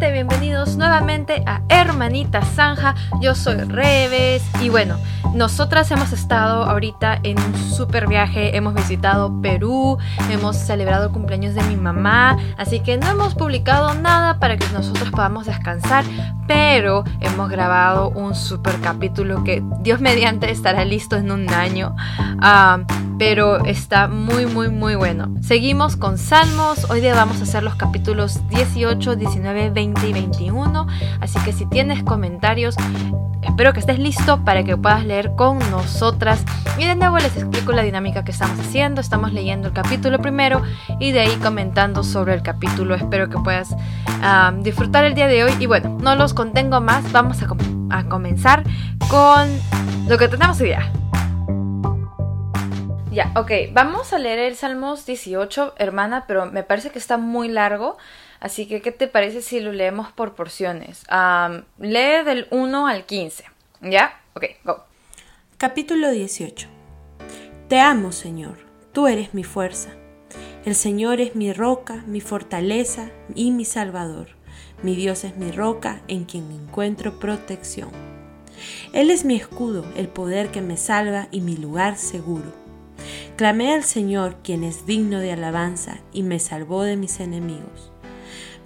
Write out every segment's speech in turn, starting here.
Bienvenidos nuevamente a Hermanita Zanja. Yo soy Reves y bueno, nosotras hemos estado ahorita en un super viaje. Hemos visitado Perú, hemos celebrado el cumpleaños de mi mamá, así que no hemos publicado nada para que nosotros podamos descansar, pero hemos grabado un super capítulo que Dios mediante estará listo en un año. Ah, pero está muy muy muy bueno. Seguimos con Salmos, hoy día vamos a hacer los capítulos 18, 19, 20 y 21, así que si tienes comentarios, espero que estés listo para que puedas leer con nosotras. Y de nuevo les explico la dinámica que estamos haciendo, estamos leyendo el capítulo primero y de ahí comentando sobre el capítulo, espero que puedas disfrutar el día de hoy y bueno, no los contengo más, vamos a, a comenzar con lo que tenemos hoy día. Ya, ok, vamos a leer el Salmos 18, hermana, pero me parece que está muy largo, así que ¿qué te parece si lo leemos por porciones? lee del 1 al 15, ¿ya? Ok, go. Capítulo 18. Te amo, Señor, tú eres mi fuerza. El Señor es mi roca, mi fortaleza y mi salvador. Mi Dios es mi roca en quien encuentro protección. Él es mi escudo, el poder que me salva y mi lugar seguro. Clamé al Señor, quien es digno de alabanza, y me salvó de mis enemigos.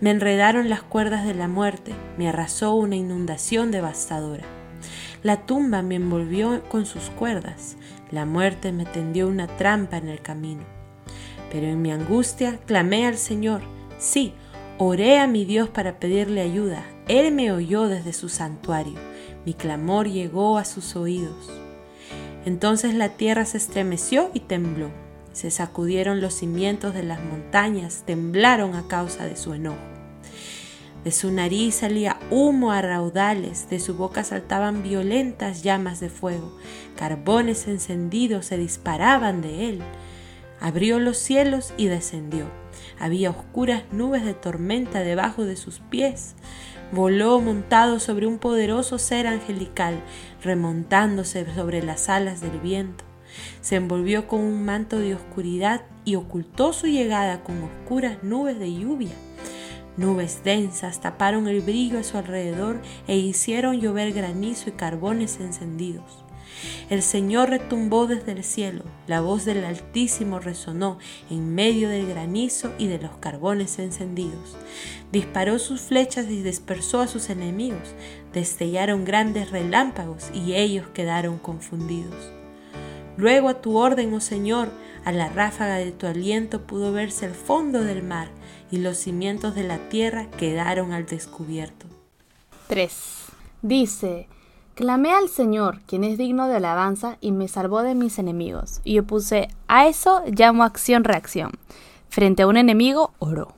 Me enredaron las cuerdas de la muerte, me arrasó una inundación devastadora. La tumba me envolvió con sus cuerdas, la muerte me tendió una trampa en el camino. Pero en mi angustia clamé al Señor, sí, oré a mi Dios para pedirle ayuda. Él me oyó desde su santuario, mi clamor llegó a sus oídos. Entonces la tierra se estremeció y tembló. Se sacudieron los cimientos de las montañas, temblaron a causa de su enojo. De su nariz salía humo a raudales, de su boca saltaban violentas llamas de fuego, carbones encendidos se disparaban de él. Abrió los cielos y descendió. Había oscuras nubes de tormenta debajo de sus pies. Voló montado sobre un poderoso ser angelical, remontándose sobre las alas del viento. Se envolvió con un manto de oscuridad y ocultó su llegada con oscuras nubes de lluvia. Nubes densas taparon el brillo a su alrededor e hicieron llover granizo y carbones encendidos. El Señor retumbó desde el cielo, la voz del Altísimo resonó en medio del granizo y de los carbones encendidos. Disparó sus flechas y dispersó a sus enemigos, destellaron grandes relámpagos y ellos quedaron confundidos. Luego a tu orden, oh Señor, a la ráfaga de tu aliento pudo verse el fondo del mar y los cimientos de la tierra quedaron al descubierto. 3. Dice, Clamé al Señor, quien es digno de alabanza, y me salvó de mis enemigos. Y yo puse, a eso llamo acción-reacción. Frente a un enemigo, oro.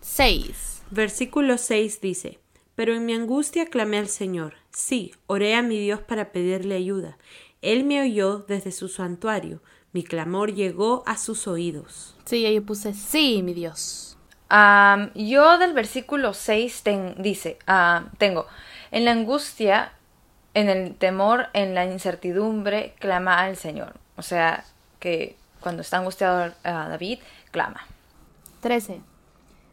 6. Versículo 6 dice, Pero en mi angustia clamé al Señor. Sí, oré a mi Dios para pedirle ayuda. Él me oyó desde su santuario. Mi clamor llegó a sus oídos. Sí, yo puse, sí, mi Dios. yo del versículo 6 dice, ah, tengo, en la angustia en el temor, en la incertidumbre, clama al Señor. O sea, que cuando está angustiado David, clama. 13.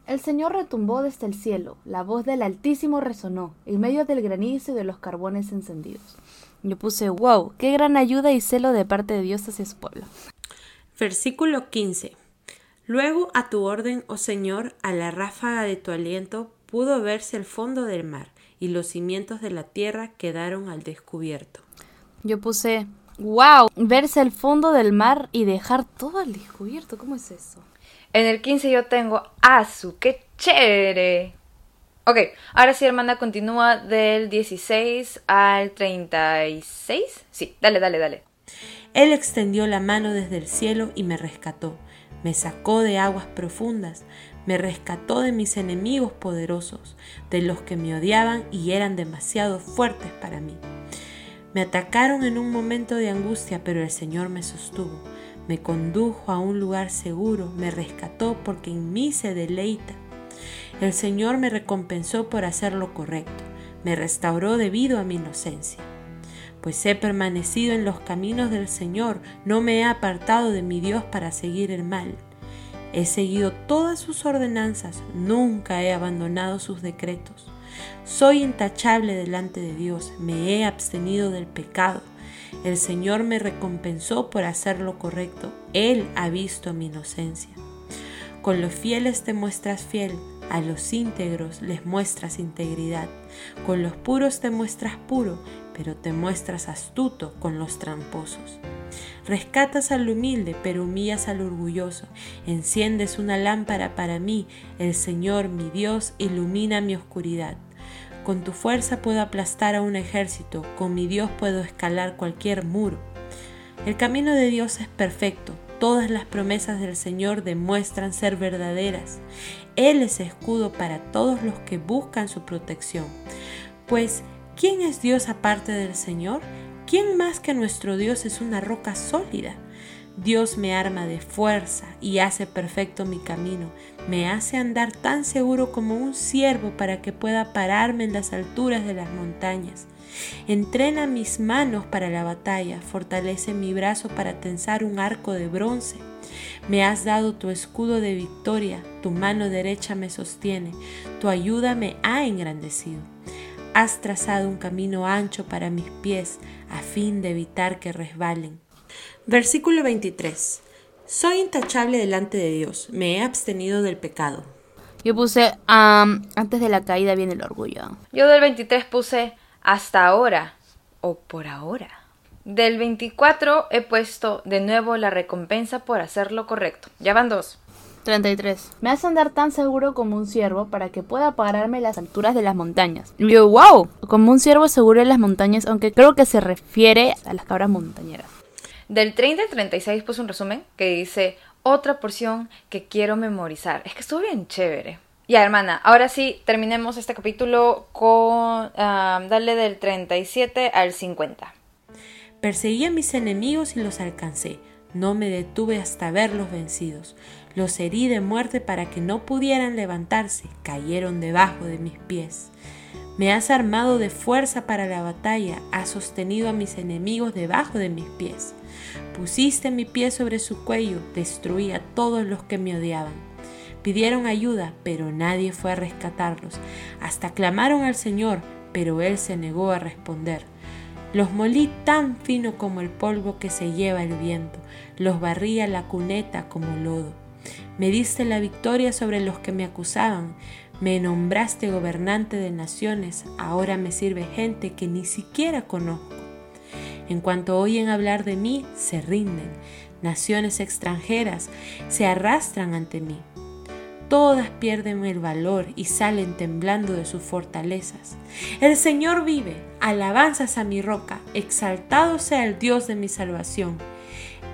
El Señor retumbó desde el cielo, la voz del Altísimo resonó, en medio del granizo y de los carbones encendidos. Yo puse, wow, qué gran ayuda y celo de parte de Dios hacia su pueblo. Versículo 15. Luego a tu orden, oh Señor, a la ráfaga de tu aliento, pudo verse el fondo del mar y los cimientos de la tierra quedaron al descubierto. Yo puse, wow, verse el fondo del mar y dejar todo al descubierto, ¿cómo es eso? En el 15 yo tengo, ¡asu, qué chévere! Ok, ahora sí, hermana, continúa del 16 al 36. Sí, dale, dale, dale. Él extendió la mano desde el cielo y me rescató. Me sacó de aguas profundas, me rescató de mis enemigos poderosos, de los que me odiaban y eran demasiado fuertes para mí. Me atacaron en un momento de angustia, pero el Señor me sostuvo, me condujo a un lugar seguro, me rescató porque en mí se deleita. El Señor me recompensó por hacer lo correcto, me restauró debido a mi inocencia. Pues he permanecido en los caminos del Señor, no me he apartado de mi Dios para seguir el mal He seguido todas sus ordenanzas, nunca he abandonado sus decretos. Soy intachable delante de Dios, me he abstenido del pecado. El Señor me recompensó por hacer lo correcto, Él ha visto mi inocencia. Con los fieles te muestras fiel, a los íntegros les muestras integridad. Con los puros te muestras puro, pero te muestras astuto con los tramposos. Rescatas al humilde, pero humillas al orgulloso. Enciendes una lámpara para mí, el Señor mi Dios ilumina mi oscuridad. Con tu fuerza puedo aplastar a un ejército, con mi Dios puedo escalar cualquier muro. El camino de Dios es perfecto, todas las promesas del Señor demuestran ser verdaderas. Él es escudo para todos los que buscan su protección. Pues, ¿quién es Dios aparte del Señor? ¿Quién más que nuestro Dios es una roca sólida? Dios me arma de fuerza y hace perfecto mi camino, me hace andar tan seguro como un ciervo para que pueda pararme en las alturas de las montañas. Entrena mis manos para la batalla, fortalece mi brazo para tensar un arco de bronce. Me has dado tu escudo de victoria, tu mano derecha me sostiene, tu ayuda me ha engrandecido. Has trazado un camino ancho para mis pies, a fin de evitar que resbalen. Versículo 23. Soy intachable delante de Dios, me he abstenido del pecado. Yo puse, antes de la caída viene el orgullo. Yo del 23 puse, hasta ahora o por ahora. Del 24 he puesto de nuevo la recompensa por hacer lo correcto. Ya van dos. 33. Me hace andar tan seguro como un ciervo para que pueda pararme las alturas de las montañas. yo, wow, como un ciervo seguro en las montañas, aunque creo que se refiere a las cabras montañeras. Del 30 al 36 puse un resumen que dice otra porción que quiero memorizar. Es que estuvo bien chévere. Ya, hermana, ahora sí, terminemos este capítulo con... Ah, dale del 37 al 50. Perseguí a mis enemigos y los alcancé. No me detuve hasta verlos vencidos. Los herí de muerte para que no pudieran levantarse, cayeron debajo de mis pies. Me has armado de fuerza para la batalla, has sostenido a mis enemigos debajo de mis pies. Pusiste mi pie sobre su cuello, destruí a todos los que me odiaban. Pidieron ayuda, pero nadie fue a rescatarlos. Hasta clamaron al Señor, pero Él se negó a responder. Los molí tan fino como el polvo que se lleva el viento, los barrí a la cuneta como lodo. Me diste la victoria sobre los que me acusaban, me nombraste gobernante de naciones, ahora me sirve gente que ni siquiera conozco. En cuanto oyen hablar de mí, se rinden. Naciones extranjeras se arrastran ante mí. Todas pierden el valor y salen temblando de sus fortalezas. El Señor vive, alabanzas a mi roca, exaltado sea el Dios de mi salvación.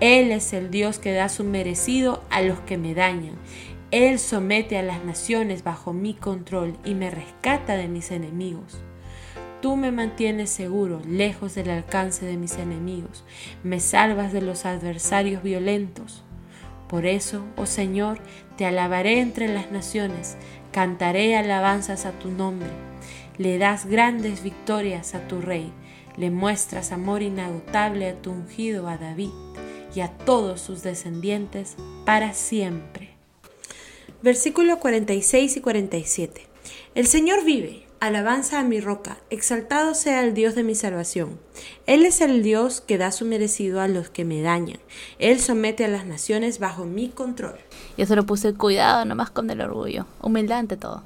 Él es el Dios que da su merecido a los que me dañan. Él somete a las naciones bajo mi control y me rescata de mis enemigos. Tú me mantienes seguro, lejos del alcance de mis enemigos, me salvas de los adversarios violentos. Por eso, oh Señor, te alabaré entre las naciones, cantaré alabanzas a tu nombre. Le das grandes victorias a tu rey, le muestras amor inagotable a tu ungido a David y a todos sus descendientes para siempre. Versículo 46 y 47. El Señor vive, alabanza a mi roca, exaltado sea el Dios de mi salvación. Él es el Dios que da su merecido a los que me dañan. Él somete a las naciones bajo mi control. Yo solo puse cuidado nomás con el orgullo, humildad ante todo.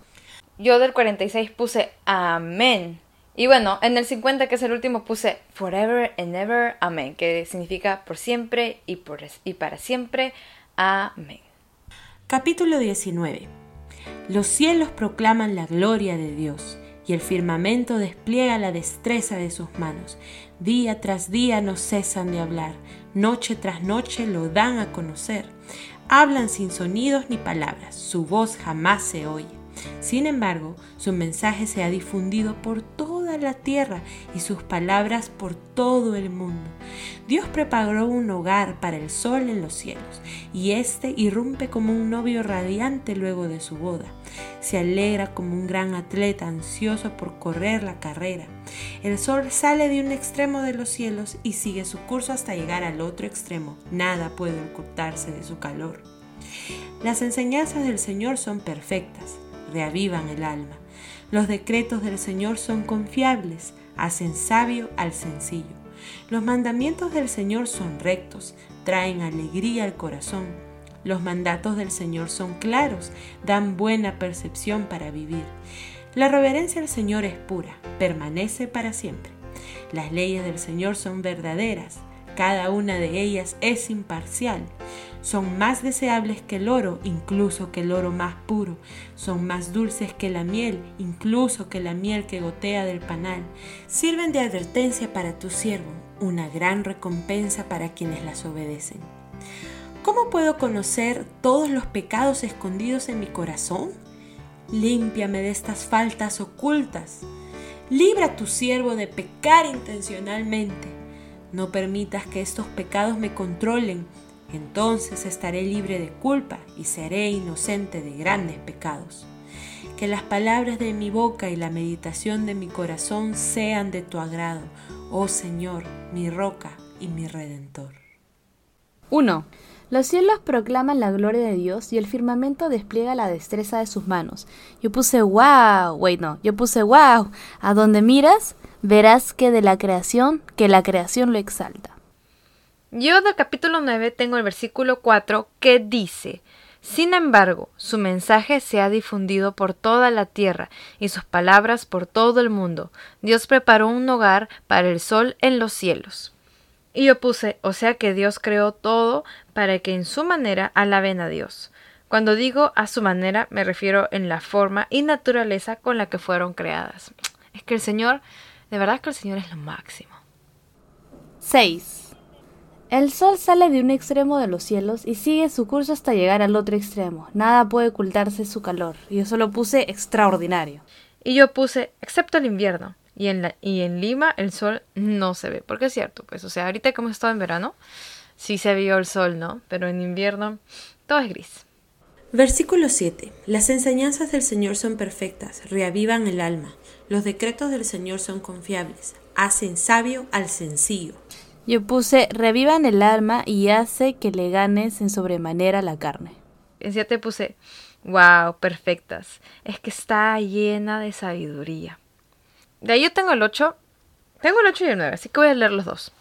Yo del 46 puse amén. Y bueno, en el 50, que es el último, puse Forever and Ever, Amén, que significa por siempre y, por, y para siempre, Amén. Capítulo 19. Los cielos proclaman la gloria de Dios y el firmamento despliega la destreza de sus manos. Día tras día no cesan de hablar, noche tras noche lo dan a conocer. Hablan sin sonidos ni palabras, su voz jamás se oye. Sin embargo, su mensaje se ha difundido por la tierra y sus palabras por todo el mundo. Dios preparó un hogar para el sol en los cielos, y éste irrumpe como un novio radiante luego de su boda. Se alegra como un gran atleta ansioso por correr la carrera. El sol sale de un extremo de los cielos y sigue su curso hasta llegar al otro extremo. Nada puede ocultarse de su calor. Las enseñanzas del Señor son perfectas, reavivan el alma. Los decretos del Señor son confiables, hacen sabio al sencillo. Los mandamientos del Señor son rectos, traen alegría al corazón. Los mandatos del Señor son claros, dan buena percepción para vivir. La reverencia al Señor es pura, permanece para siempre. Las leyes del Señor son verdaderas, cada una de ellas es imparcial. Son más deseables que el oro, incluso que el oro más puro. Son más dulces que la miel, incluso que la miel que gotea del panal. Sirven de advertencia para tu siervo, una gran recompensa para quienes las obedecen. ¿Cómo puedo conocer todos los pecados escondidos en mi corazón? Límpiame de estas faltas ocultas. Libra a tu siervo de pecar intencionalmente. No permitas que estos pecados me controlen. Entonces estaré libre de culpa y seré inocente de grandes pecados. Que las palabras de mi boca y la meditación de mi corazón sean de tu agrado, oh Señor, mi roca y mi redentor. 1. Los cielos proclaman la gloria de Dios y el firmamento despliega la destreza de sus manos. Yo puse wow, wait no, yo puse wow. A donde miras, verás que de la creación, que la creación lo exalta. Yo del capítulo 9 tengo el versículo 4 que dice, Sin embargo, su mensaje se ha difundido por toda la tierra y sus palabras por todo el mundo. Dios preparó un hogar para el sol en los cielos. Y yo puse, o sea que Dios creó todo para que en su manera alaben a Dios. Cuando digo a su manera me refiero en la forma y naturaleza con la que fueron creadas. Es que el Señor, de verdad que el Señor es lo máximo. 6. El sol sale de un extremo de los cielos y sigue su curso hasta llegar al otro extremo. Nada puede ocultarse su calor. Y yo solo puse extraordinario. Y yo puse, excepto el invierno. Y en, la, y en Lima el sol no se ve, porque es cierto, pues, o sea, ahorita que hemos estado en verano, sí se vio el sol, ¿no? Pero en invierno todo es gris. Versículo 7. Las enseñanzas del Señor son perfectas, reavivan el alma. Los decretos del Señor son confiables, hacen sabio al sencillo. Yo puse, revivan el alma y hace que le ganes en sobremanera la carne. En 7 puse, wow, perfectas. Es que está llena de sabiduría. De ahí yo tengo el 8. Tengo el 8 y el 9, así que voy a leer los dos.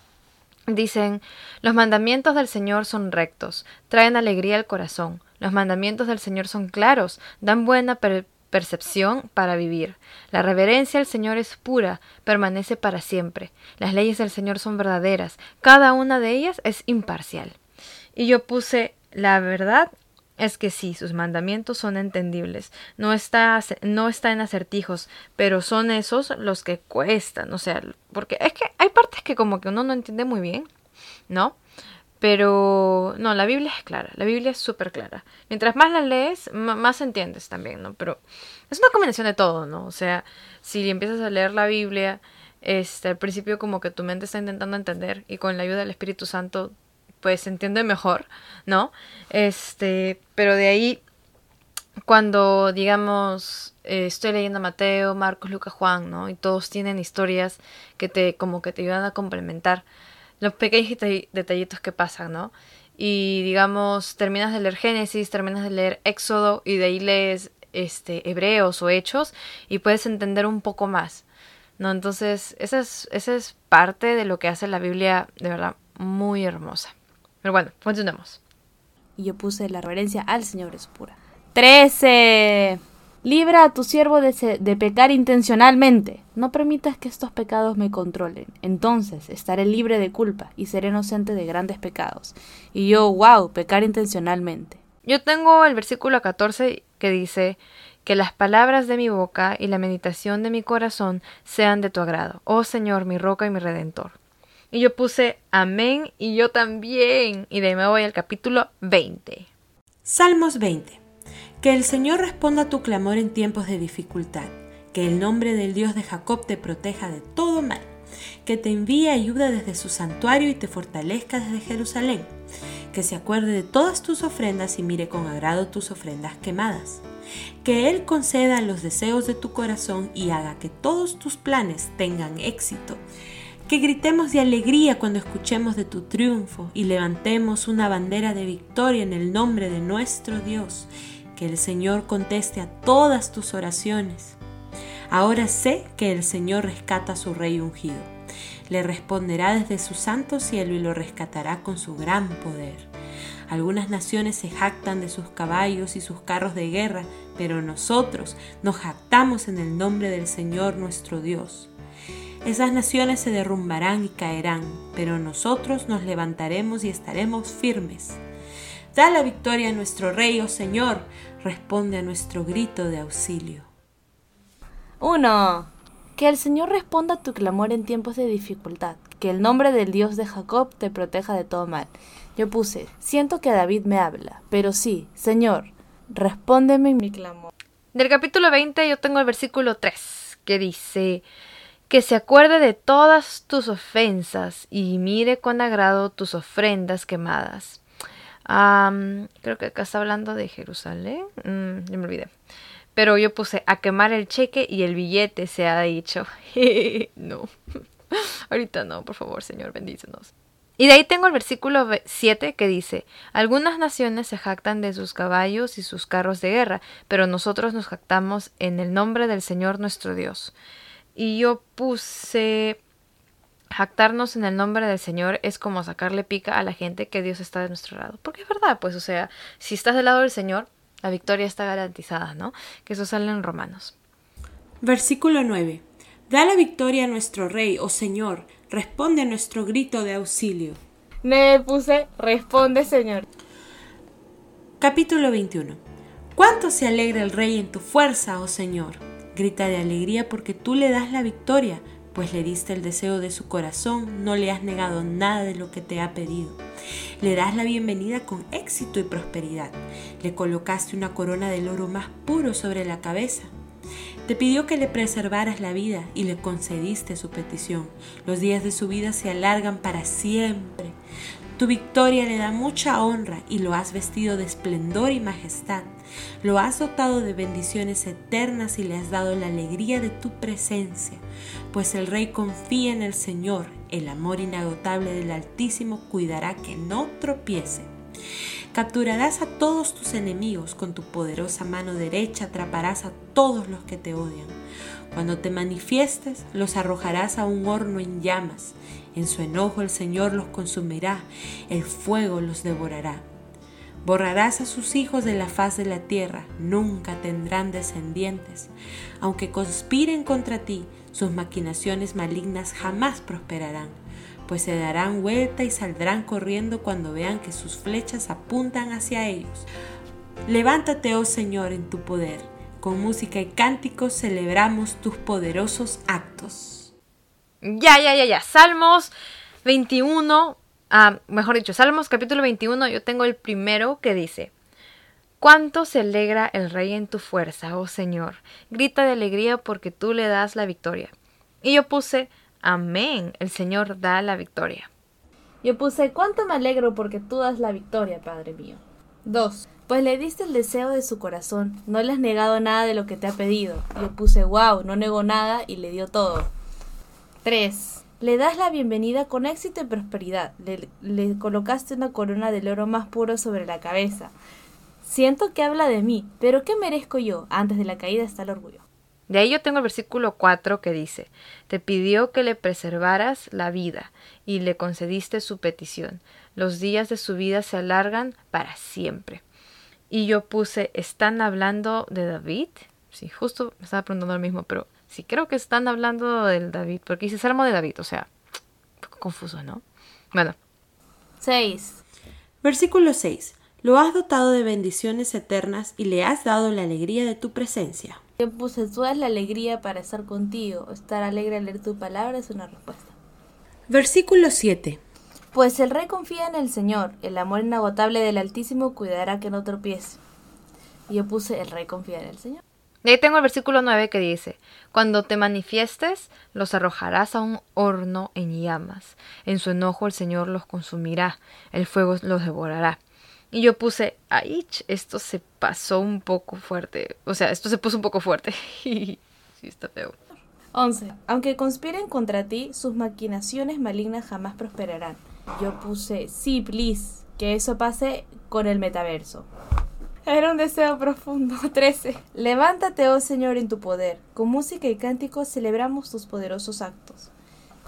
Dicen, los mandamientos del Señor son rectos, traen alegría al corazón. Los mandamientos del Señor son claros, dan buena percepción para vivir. La reverencia al Señor es pura, permanece para siempre. Las leyes del Señor son verdaderas, cada una de ellas es imparcial. Y yo puse, la verdad es que sí, sus mandamientos son entendibles, no está, no está en acertijos, pero son esos los que cuestan, o sea, porque es que hay partes que como que uno no entiende muy bien, ¿no? Pero no, la Biblia es clara, la Biblia es súper clara. Mientras más la lees, más entiendes también, ¿no? Pero es una combinación de todo, ¿no? O sea, si empiezas a leer la Biblia, este, al principio como que tu mente está intentando entender y con la ayuda del Espíritu Santo pues se entiende mejor, ¿no? Este, pero de ahí, cuando digamos, eh, estoy leyendo a Mateo, Marcos, Lucas, Juan, ¿no? Y todos tienen historias que te, como que te ayudan a complementar los pequeños detallitos que pasan, ¿no? Y digamos, terminas de leer Génesis, terminas de leer Éxodo y de ahí lees este, Hebreos o Hechos y puedes entender un poco más. ¿no? Entonces, esa es, esa es parte de lo que hace la Biblia de verdad muy hermosa. Pero bueno, continuemos. Y yo puse la reverencia al Señor es pura. 13. Libra a tu siervo de, de, pecar intencionalmente. No permitas que estos pecados me controlen. Entonces estaré libre de culpa y seré inocente de grandes pecados. Y yo, wow, pecar intencionalmente. Yo tengo el versículo 14 que dice, que las palabras de mi boca y la meditación de mi corazón sean de tu agrado, oh Señor, mi roca y mi redentor. Y yo puse amén y yo también. Y de ahí me voy al capítulo 20. Salmos 20. Que el Señor responda a tu clamor en tiempos de dificultad. Que el nombre del Dios de Jacob te proteja de todo mal. Que te envíe ayuda desde su santuario y te fortalezca desde Jerusalén. Que se acuerde de todas tus ofrendas y mire con agrado tus ofrendas quemadas. Que Él conceda los deseos de tu corazón y haga que todos tus planes tengan éxito Que gritemos de alegría cuando escuchemos de tu triunfo y levantemos una bandera de victoria en el nombre de nuestro Dios. Que el Señor conteste a todas tus oraciones. Ahora sé que el Señor rescata a su rey ungido. Le responderá desde su santo cielo y lo rescatará con su gran poder. Algunas naciones se jactan de sus caballos y sus carros de guerra, pero nosotros nos jactamos en el nombre del Señor nuestro Dios. Esas naciones se derrumbarán y caerán, pero nosotros nos levantaremos y estaremos firmes. Da la victoria a nuestro Rey, oh Señor, responde a nuestro grito de auxilio. 1. Que el Señor responda a tu clamor en tiempos de dificultad, que el nombre del Dios de Jacob te proteja de todo mal. Yo puse, siento que David me habla, pero sí, Señor, respóndeme mi clamor. Del capítulo 20 yo tengo el versículo 3, que dice, que se acuerde de todas tus ofensas y mire con agrado tus ofrendas quemadas. Creo que acá está hablando de Jerusalén. Mm, ya me olvidé. Pero yo puse a quemar el cheque y el billete, se ha dicho. no. Ahorita no, por favor, Señor, bendícenos. Y de ahí tengo el versículo 7 que dice, algunas naciones se jactan de sus caballos y sus carros de guerra, pero nosotros nos jactamos en el nombre del Señor nuestro Dios. Y yo puse jactarnos en el nombre del Señor es como sacarle pica a la gente que Dios está de nuestro lado. Porque es verdad, pues, o sea, si estás del lado del Señor, la victoria está garantizada, ¿no? Que eso sale en Romanos. Versículo 9. Da la victoria a nuestro Rey, oh Señor, responde a nuestro grito de auxilio. Me puse, responde Señor. Capítulo 21. ¿Cuánto se alegra el Rey en tu fuerza, oh Señor? Grita de alegría porque tú le das la victoria, pues le diste el deseo de su corazón, no le has negado nada de lo que te ha pedido. Le das la bienvenida con éxito y prosperidad. Le colocaste una corona del oro más puro sobre la cabeza. Te pidió que le preservaras la vida y le concediste su petición. Los días de su vida se alargan para siempre. Tu victoria le da mucha honra y lo has vestido de esplendor y majestad. Lo has dotado de bendiciones eternas y le has dado la alegría de tu presencia, pues el Rey confía en el Señor, el amor inagotable del Altísimo cuidará que no tropiece. Capturarás a todos tus enemigos con tu poderosa mano derecha, atraparás a todos los que te odian. Cuando te manifiestes, los arrojarás a un horno en llamas. En su enojo el Señor los consumirá, el fuego los devorará. Borrarás a sus hijos de la faz de la tierra, nunca tendrán descendientes. Aunque conspiren contra ti, sus maquinaciones malignas jamás prosperarán, pues se darán vuelta y saldrán corriendo cuando vean que sus flechas apuntan hacia ellos. Levántate, oh Señor, en tu poder. Con música y cánticos celebramos tus poderosos actos. Ya, ya, ya, ya. Salmos 21, Ah, mejor dicho, Salmos capítulo 21, yo tengo el primero que dice, Cuánto se alegra el rey en tu fuerza, oh Señor. Grita de alegría porque tú le das la victoria. Y yo puse, Amén, el Señor da la victoria. Yo puse, cuánto me alegro porque tú das la victoria, Padre mío. 2. Pues le diste el deseo de su corazón, no le has negado nada de lo que te ha pedido. Yo puse, wow, no negó nada y le dio todo. 3. Le das la bienvenida con éxito y prosperidad. Le, colocaste una corona del oro más puro sobre la cabeza. Siento que habla de mí, pero ¿qué merezco yo? Antes de la caída está el orgullo. De ahí yo tengo el versículo 4 que dice, te pidió que le preservaras la vida y le concediste su petición. Los días de su vida se alargan para siempre. Y yo puse, ¿están hablando de David? Sí, justo me estaba preguntando lo mismo, pero Sí, creo que están hablando del David, porque dice Salmo de David, o sea, un poco confuso, ¿no? Bueno. 6. Versículo 6. Lo has dotado de bendiciones eternas y le has dado la alegría de tu presencia. Yo puse, tú la alegría para estar contigo. Estar alegre al leer tu palabra es una respuesta. Versículo 7. Pues el rey confía en el Señor. El amor inagotable del Altísimo cuidará que no tropiece. Y yo puse, el rey confía en el Señor. De ahí tengo el versículo 9 que dice, Cuando te manifiestes, los arrojarás a un horno en llamas. En su enojo el Señor los consumirá, el fuego los devorará. Y yo puse, ay, esto se pasó un poco fuerte. O sea, esto se puso un poco fuerte. sí, está feo. 11. Aunque conspiren contra ti, sus maquinaciones malignas jamás prosperarán. Yo puse, sí, please, que eso pase con el metaverso. Era un deseo profundo. 13. Levántate, oh Señor, en tu poder. Con música y cánticos celebramos tus poderosos actos.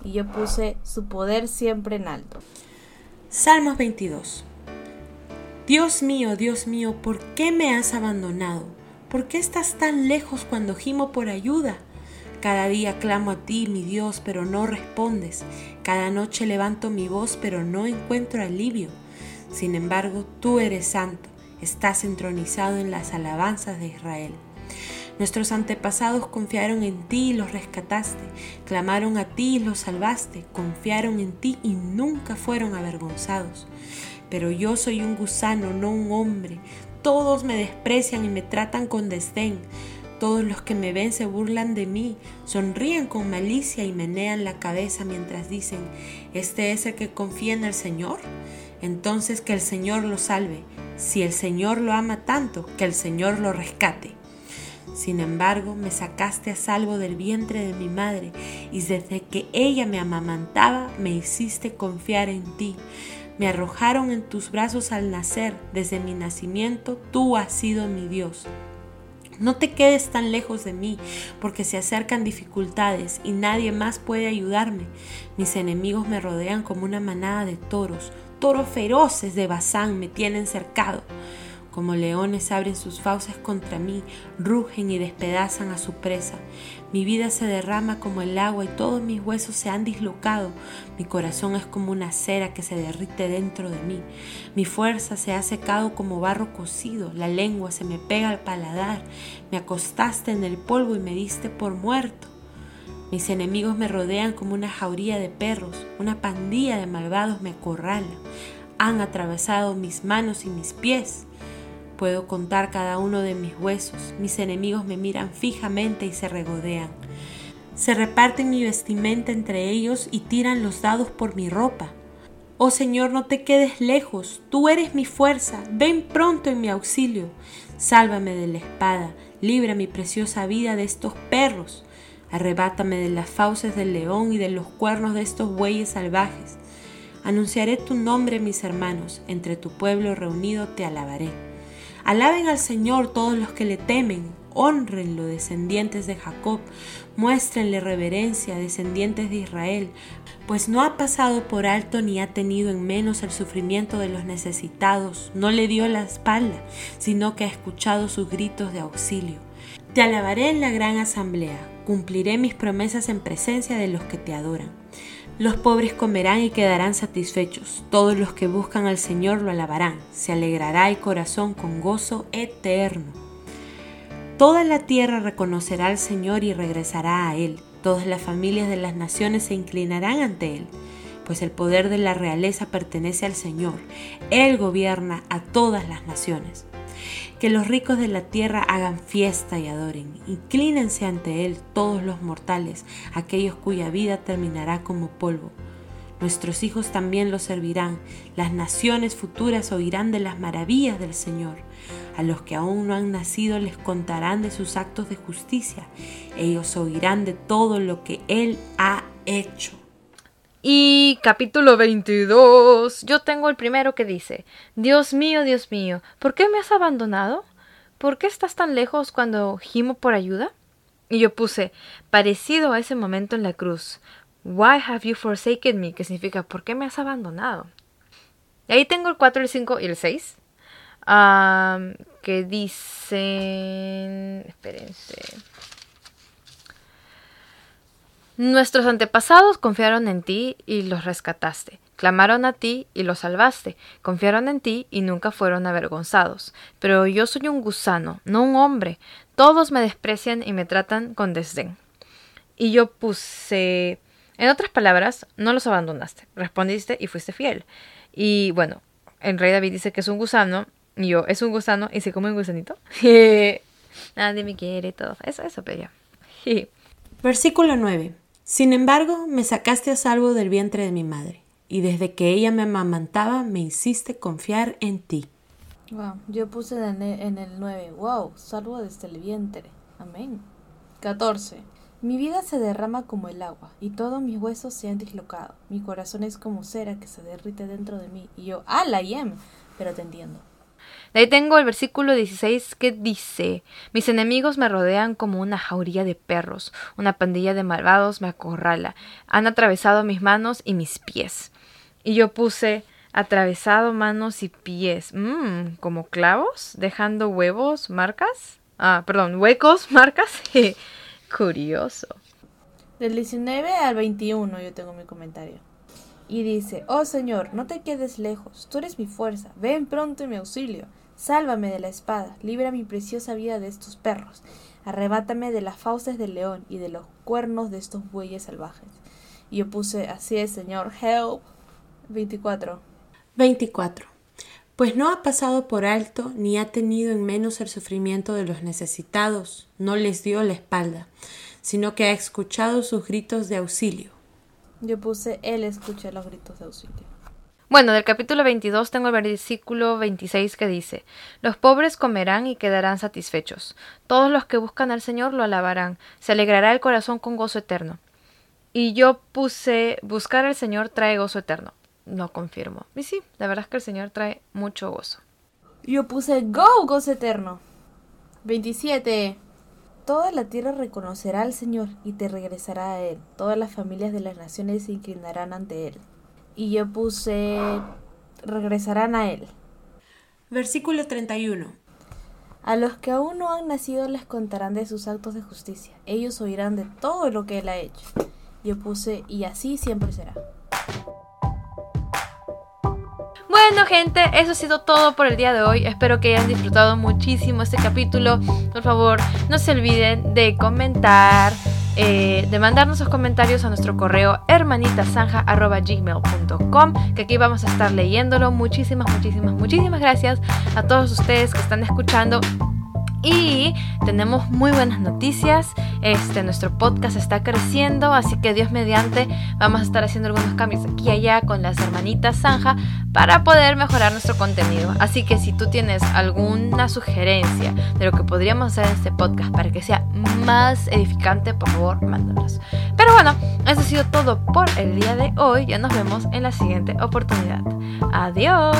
Y yo puse su poder siempre en alto. Salmos 22. Dios mío, Dios mío, ¿por qué me has abandonado? ¿Por qué estás tan lejos cuando gimo por ayuda? Cada día clamo a ti, mi Dios, pero no respondes. Cada noche levanto mi voz, pero no encuentro alivio. Sin embargo, tú eres santo, estás entronizado en las alabanzas de Israel. Nuestros antepasados confiaron en ti y los rescataste, clamaron a ti y los salvaste, confiaron en ti y nunca fueron avergonzados. Pero yo soy un gusano, no un hombre. Todos me desprecian y me tratan con desdén. Todos los que me ven se burlan de mí, sonríen con malicia y menean la cabeza mientras dicen, ¿este es el que confía en el Señor? Entonces que el Señor lo salve. Si el Señor lo ama tanto, que el Señor lo rescate. Sin embargo, me sacaste a salvo del vientre de mi madre, y desde que ella me amamantaba, me hiciste confiar en ti. Me arrojaron en tus brazos al nacer, desde mi nacimiento tú has sido mi Dios. No te quedes tan lejos de mí, porque se acercan dificultades y nadie más puede ayudarme. Mis enemigos me rodean como una manada de toros, toros feroces de Bazán me tienen cercado. Como leones abren sus fauces contra mí, rugen y despedazan a su presa. Mi vida se derrama como el agua y todos mis huesos se han dislocado. Mi corazón es como una cera que se derrite dentro de mí. Mi fuerza se ha secado como barro cocido. La lengua se me pega al paladar. Me acostaste en el polvo y me diste por muerto. Mis enemigos me rodean como una jauría de perros. Una pandilla de malvados me acorrala. Han atravesado mis manos y mis pies. Puedo contar cada uno de mis huesos. Mis enemigos me miran fijamente y se regodean. Se reparten mi vestimenta entre ellos y tiran los dados por mi ropa. Oh Señor, no te quedes lejos, tú eres mi fuerza, ven pronto en mi auxilio. Sálvame de la espada, libra mi preciosa vida de estos perros. Arrebátame de las fauces del león y de los cuernos de estos bueyes salvajes. Anunciaré tu nombre, mis hermanos, entre tu pueblo reunido te alabaré. Alaben al Señor todos los que le temen, honrenlo descendientes de Jacob, muéstrenle reverencia descendientes de Israel, pues no ha pasado por alto ni ha tenido en menos el sufrimiento de los necesitados, no le dio la espalda, sino que ha escuchado sus gritos de auxilio. Te alabaré en la gran asamblea, cumpliré mis promesas en presencia de los que te adoran. Los pobres comerán y quedarán satisfechos. Todos los que buscan al Señor lo alabarán. Se alegrará el corazón con gozo eterno. Toda la tierra reconocerá al Señor y regresará a Él. Todas las familias de las naciones se inclinarán ante Él, pues el poder de la realeza pertenece al Señor. Él gobierna a todas las naciones. Que los ricos de la tierra hagan fiesta y adoren. Inclínense ante Él todos los mortales, aquellos cuya vida terminará como polvo. Nuestros hijos también lo servirán. Las naciones futuras oirán de las maravillas del Señor. A los que aún no han nacido les contarán de sus actos de justicia. Ellos oirán de todo lo que Él ha hecho. Y capítulo 22. Yo tengo el primero que dice, Dios mío, Dios mío, ¿por qué me has abandonado? ¿Por qué estás tan lejos cuando gimo por ayuda? Y yo puse, parecido a ese momento en la cruz, Why have you forsaken me? que significa, ¿por qué me has abandonado? Y ahí tengo el 4, el 5 y el 6. que dicen... Espérense. Nuestros antepasados confiaron en ti y los rescataste. Clamaron a ti y los salvaste. Confiaron en ti y nunca fueron avergonzados. Pero yo soy un gusano, no un hombre. Todos me desprecian y me tratan con desdén. Y yo puse... En otras palabras, no los abandonaste. Respondiste y fuiste fiel. Y bueno, el rey David dice que es un gusano. Y yo, es un gusano y se come un gusanito. Nadie me quiere todo. Eso, eso, Versículo 9. Sin embargo, me sacaste a salvo del vientre de mi madre, y desde que ella me amamantaba me hiciste confiar en ti. Wow, yo puse en el, en el 9, wow, salvo desde el vientre. Amén. 14. Mi vida se derrama como el agua, y todos mis huesos se han dislocado. Mi corazón es como cera que se derrite dentro de mí. Y yo, ¡ah, la yem! Pero te entiendo. De ahí tengo el versículo 16 que dice, mis enemigos me rodean como una jauría de perros, una pandilla de malvados me acorrala, han atravesado mis manos y mis pies. Y yo puse, atravesado manos y pies, mmm, como clavos, dejando huevos, marcas, ah, perdón, huecos, marcas. Curioso. Del 19 al 21 yo tengo mi comentario. Y dice, oh Señor, no te quedes lejos, tú eres mi fuerza, ven pronto en mi auxilio, sálvame de la espada, libra mi preciosa vida de estos perros, arrebátame de las fauces del león y de los cuernos de estos bueyes salvajes. Y yo puse, así es Señor, help. 24. 24. Pues no ha pasado por alto ni ha tenido en menos el sufrimiento de los necesitados, no les dio la espalda, sino que ha escuchado sus gritos de auxilio. Yo puse él escucha los gritos de auxilio. Bueno, del capítulo 22 tengo el versículo 26 que dice, Los pobres comerán y quedarán satisfechos. Todos los que buscan al Señor lo alabarán. Se alegrará el corazón con gozo eterno. Y yo puse, buscar al Señor trae gozo eterno lo confirmo. Y sí, la verdad es que el Señor trae mucho gozo. Yo puse Go, gozo eterno. 27. Toda la tierra reconocerá al Señor y te regresará a Él. Todas las familias de las naciones se inclinarán ante Él. Y yo puse regresarán a Él. Versículo 31. A los que aún no han nacido les contarán de sus actos de justicia. Ellos oirán de todo lo que Él ha hecho. Yo puse y así siempre será. Bueno gente, eso ha sido todo por el día de hoy. Espero que hayan disfrutado muchísimo este capítulo. Por favor, no se olviden de comentar, eh, de mandarnos sus comentarios a nuestro correo hermanitasanja.gmail.com que aquí vamos a estar leyéndolo. Muchísimas, muchísimas, muchísimas gracias a todos ustedes que están escuchando y tenemos muy buenas noticias. Este, nuestro podcast está creciendo, así que Dios mediante vamos a estar haciendo algunos cambios aquí y allá con las hermanitas Zanja para poder mejorar nuestro contenido. Así que si tú tienes alguna sugerencia de lo que podríamos hacer en este podcast para que sea más edificante, por favor, mándanos. Pero bueno, eso ha sido todo por el día de hoy. Ya nos vemos en la siguiente oportunidad. Adiós.